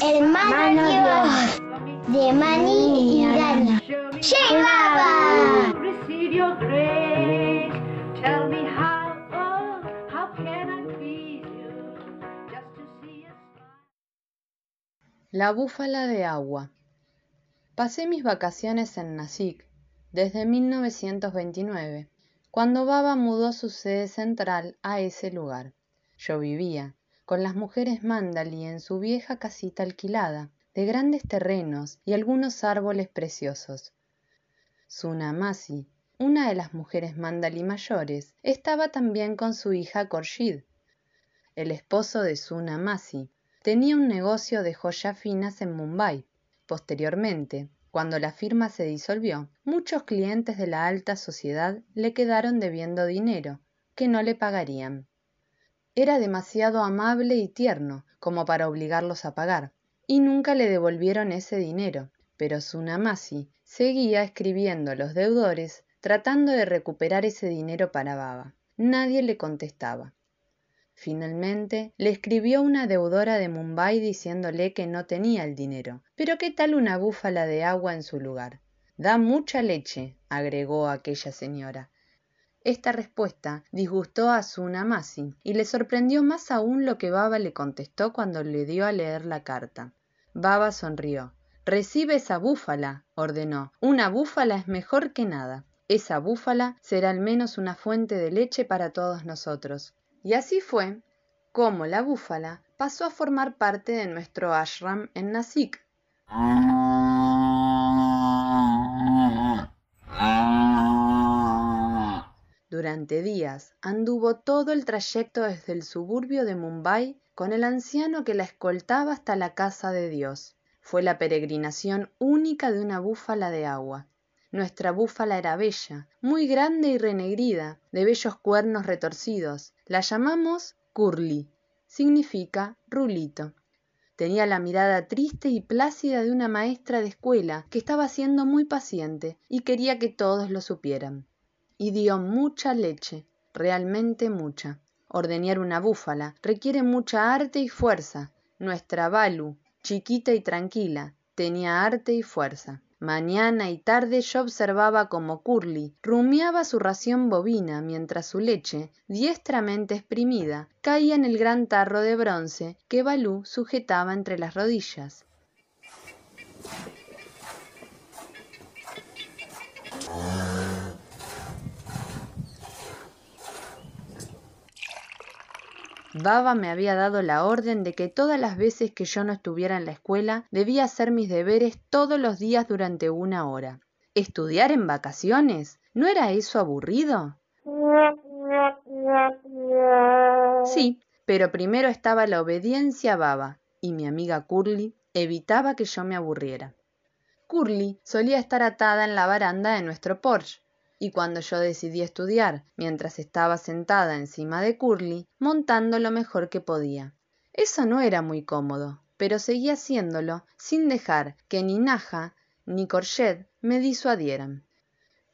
hermanos de Mani y Dani. ¡Llegaba! receive your grace. Tell me how, how can I please you? Just to see you smile. La búfala de agua. Pasé mis vacaciones en Nasik desde 1929, cuando Baba mudó su sede central a ese lugar. Yo vivía con las mujeres Mandali en su vieja casita alquilada, de grandes terrenos y algunos árboles preciosos. Sunamasi, una de las mujeres Mandali mayores, estaba también con su hija Khorshid. El esposo de Sunamasi tenía un negocio de joyas finas en Mumbai. Posteriormente, cuando la firma se disolvió, muchos clientes de la alta sociedad le quedaron debiendo dinero, que no le pagarían. Era demasiado amable y tierno como para obligarlos a pagar, y nunca le devolvieron ese dinero, pero Tsunamasi seguía escribiendo a los deudores tratando de recuperar ese dinero para Baba. Nadie le contestaba. Finalmente le escribió una deudora de Mumbai diciéndole que no tenía el dinero, pero qué tal una búfala de agua en su lugar. Da mucha leche, agregó aquella señora. Esta respuesta disgustó a Tsunamasi y le sorprendió más aún lo que Baba le contestó cuando le dio a leer la carta. Baba sonrió. Recibe esa búfala, ordenó. Una búfala es mejor que nada. Esa búfala será al menos una fuente de leche para todos nosotros. Y así fue como la búfala pasó a formar parte de nuestro ashram en Nasik. Durante días anduvo todo el trayecto desde el suburbio de Mumbai con el anciano que la escoltaba hasta la casa de Dios. Fue la peregrinación única de una búfala de agua. Nuestra búfala era bella, muy grande y renegrida, de bellos cuernos retorcidos. La llamamos Curly, significa rulito. Tenía la mirada triste y plácida de una maestra de escuela que estaba siendo muy paciente y quería que todos lo supieran. Y dio mucha leche, realmente mucha. Ordeñar una búfala requiere mucha arte y fuerza. Nuestra Balu, chiquita y tranquila, tenía arte y fuerza. Mañana y tarde yo observaba cómo Curly rumiaba su ración bovina mientras su leche, diestramente exprimida, caía en el gran tarro de bronce que Balú sujetaba entre las rodillas. Baba me había dado la orden de que todas las veces que yo no estuviera en la escuela debía hacer mis deberes todos los días durante una hora. ¿Estudiar en vacaciones? ¿No era eso aburrido? Sí, pero primero estaba la obediencia a Baba, y mi amiga Curly evitaba que yo me aburriera. Curly solía estar atada en la baranda de nuestro porche, y cuando yo decidí estudiar, mientras estaba sentada encima de Curly, montando lo mejor que podía. Eso no era muy cómodo, pero seguía haciéndolo sin dejar que ni Naja ni Corchet me disuadieran.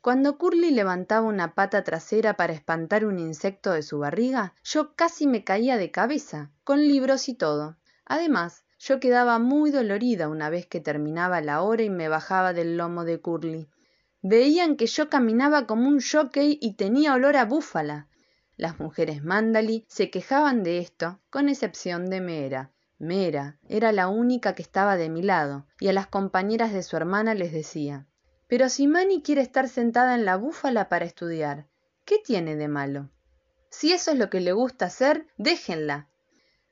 Cuando Curly levantaba una pata trasera para espantar un insecto de su barriga, yo casi me caía de cabeza, con libros y todo. Además, yo quedaba muy dolorida una vez que terminaba la hora y me bajaba del lomo de Curly. Veían que yo caminaba como un jockey y tenía olor a búfala. Las mujeres Mandali se quejaban de esto, con excepción de Mera. Mera era la única que estaba de mi lado, y a las compañeras de su hermana les decía Pero si Mani quiere estar sentada en la búfala para estudiar, ¿qué tiene de malo? Si eso es lo que le gusta hacer, déjenla.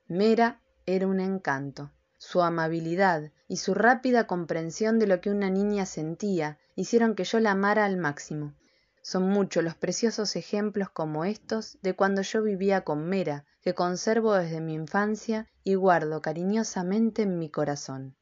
Mera era un encanto. Su amabilidad y su rápida comprensión de lo que una niña sentía hicieron que yo la amara al máximo. Son muchos los preciosos ejemplos como estos de cuando yo vivía con Mera, que conservo desde mi infancia y guardo cariñosamente en mi corazón.